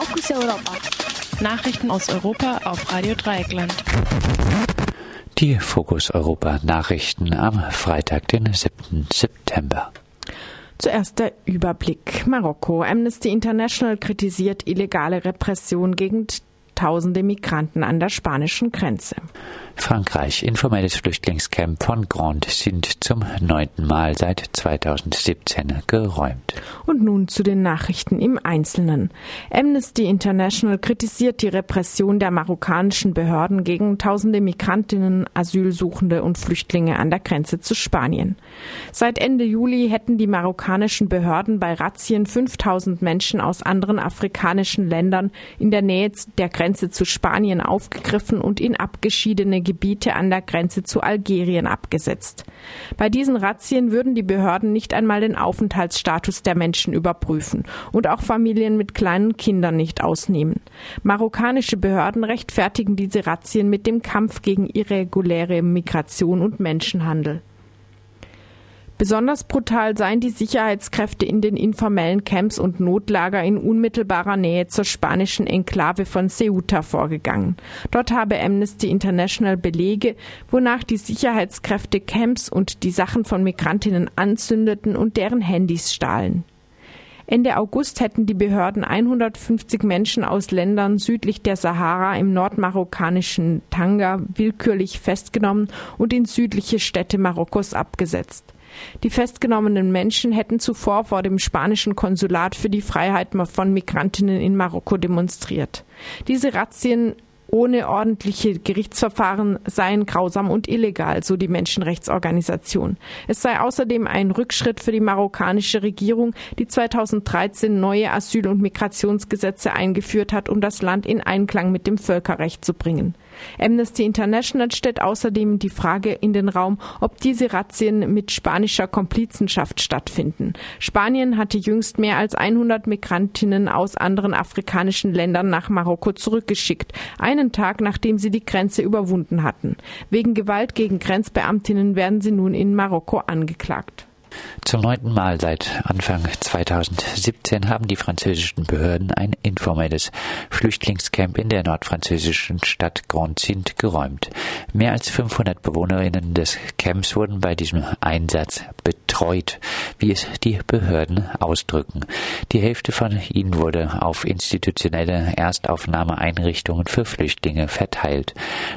Fokus Europa. Nachrichten aus Europa auf Radio Dreieckland. Die Fokus Europa Nachrichten am Freitag, den 7. September. Zuerst der Überblick. Marokko. Amnesty International kritisiert illegale Repression gegen tausende Migranten an der spanischen Grenze. Frankreich. Informelles Flüchtlingscamp von Grand sind zum neunten Mal seit 2017 geräumt. Und nun zu den Nachrichten im Einzelnen. Amnesty International kritisiert die Repression der marokkanischen Behörden gegen tausende Migrantinnen, Asylsuchende und Flüchtlinge an der Grenze zu Spanien. Seit Ende Juli hätten die marokkanischen Behörden bei Razzien 5000 Menschen aus anderen afrikanischen Ländern in der Nähe der Grenze zu Spanien aufgegriffen und in abgeschiedene Gebiete an der Grenze zu Algerien abgesetzt. Bei diesen Razzien würden die Behörden nicht einmal den Aufenthaltsstatus der Menschen überprüfen und auch Familien mit kleinen Kindern nicht ausnehmen. Marokkanische Behörden rechtfertigen diese Razzien mit dem Kampf gegen irreguläre Migration und Menschenhandel. Besonders brutal seien die Sicherheitskräfte in den informellen Camps und Notlager in unmittelbarer Nähe zur spanischen Enklave von Ceuta vorgegangen. Dort habe Amnesty International Belege, wonach die Sicherheitskräfte Camps und die Sachen von Migrantinnen anzündeten und deren Handys stahlen. Ende August hätten die Behörden 150 Menschen aus Ländern südlich der Sahara im nordmarokkanischen Tanga willkürlich festgenommen und in südliche Städte Marokkos abgesetzt. Die festgenommenen Menschen hätten zuvor vor dem spanischen Konsulat für die Freiheit von Migrantinnen in Marokko demonstriert. Diese Razzien ohne ordentliche Gerichtsverfahren seien grausam und illegal, so die Menschenrechtsorganisation. Es sei außerdem ein Rückschritt für die marokkanische Regierung, die 2013 neue Asyl- und Migrationsgesetze eingeführt hat, um das Land in Einklang mit dem Völkerrecht zu bringen. Amnesty International stellt außerdem die Frage in den Raum, ob diese Razzien mit spanischer Komplizenschaft stattfinden. Spanien hatte jüngst mehr als 100 Migrantinnen aus anderen afrikanischen Ländern nach Marokko zurückgeschickt, einen Tag nachdem sie die Grenze überwunden hatten. Wegen Gewalt gegen Grenzbeamtinnen werden sie nun in Marokko angeklagt. Zum neunten Mal seit Anfang 2017 haben die französischen Behörden ein informelles Flüchtlingscamp in der nordfranzösischen Stadt Grand-Cint geräumt. Mehr als 500 Bewohnerinnen des Camps wurden bei diesem Einsatz betreut, wie es die Behörden ausdrücken. Die Hälfte von ihnen wurde auf institutionelle Erstaufnahmeeinrichtungen für Flüchtlinge verteilt.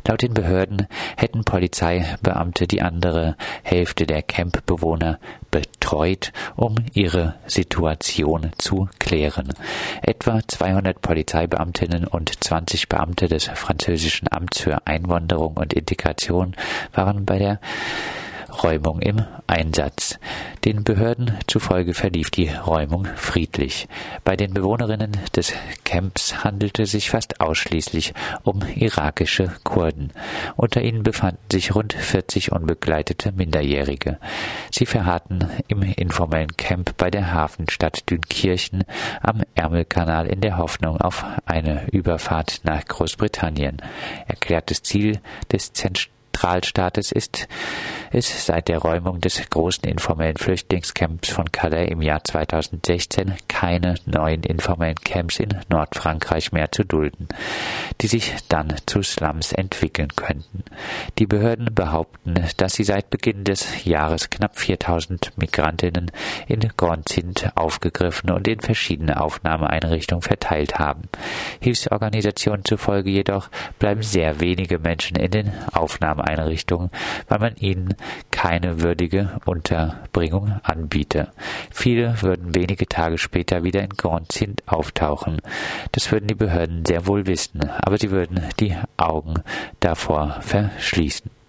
Laut den Behörden hätten Polizeibeamte die andere Hälfte der Campbewohner betreut, um ihre Situation zu klären. Etwa 200 Polizeibeamtinnen und 20 Beamte des französischen Amts für Einwanderung und Integration waren bei der Räumung im Einsatz. Den Behörden zufolge verlief die Räumung friedlich. Bei den Bewohnerinnen des Camps handelte sich fast ausschließlich um irakische Kurden. Unter ihnen befanden sich rund 40 unbegleitete Minderjährige. Sie verharrten im informellen Camp bei der Hafenstadt Dünkirchen am Ärmelkanal in der Hoffnung auf eine Überfahrt nach Großbritannien. Erklärtes Ziel des Zentrums Zentralstaates ist es seit der Räumung des großen informellen Flüchtlingscamps von Calais im Jahr 2016 keine neuen informellen Camps in Nordfrankreich mehr zu dulden, die sich dann zu Slums entwickeln könnten. Die Behörden behaupten, dass sie seit Beginn des Jahres knapp 4000 Migrantinnen in Grand-Zint aufgegriffen und in verschiedene Aufnahmeeinrichtungen verteilt haben. Hilfsorganisationen zufolge jedoch bleiben sehr wenige Menschen in den Aufnahmeeinrichtungen Einrichtungen, weil man ihnen keine würdige Unterbringung anbiete. Viele würden wenige Tage später wieder in Grand-Zint auftauchen. Das würden die Behörden sehr wohl wissen, aber sie würden die Augen davor verschließen.